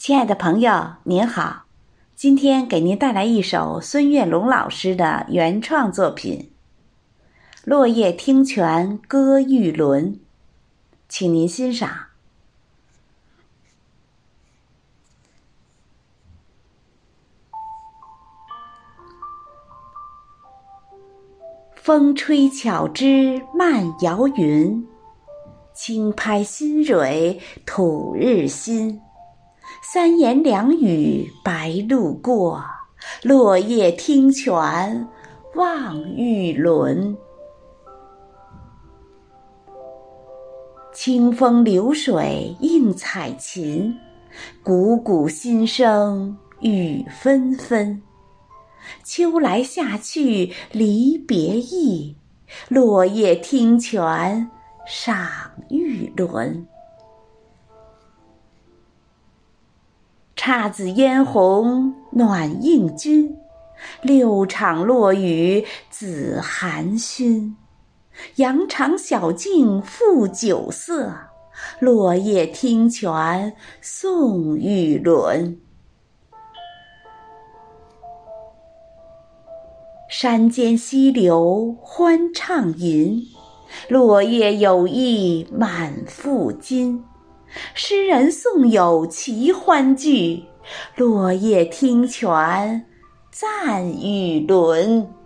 亲爱的朋友，您好，今天给您带来一首孙月龙老师的原创作品《落叶听泉歌玉轮》，请您欣赏。风吹巧枝漫摇云，轻拍新蕊吐日新。三言两语白鹭过，落叶听泉望玉轮。清风流水映彩琴，汩汩心声雨纷纷。秋来夏去离别意，落叶听泉赏玉轮。姹紫嫣红暖映君，六场落雨紫含熏。羊肠小径复酒色，落叶听泉送玉轮。山间溪流欢畅吟，落叶有意满腹金。诗人送友齐欢聚，落叶听泉赞玉轮。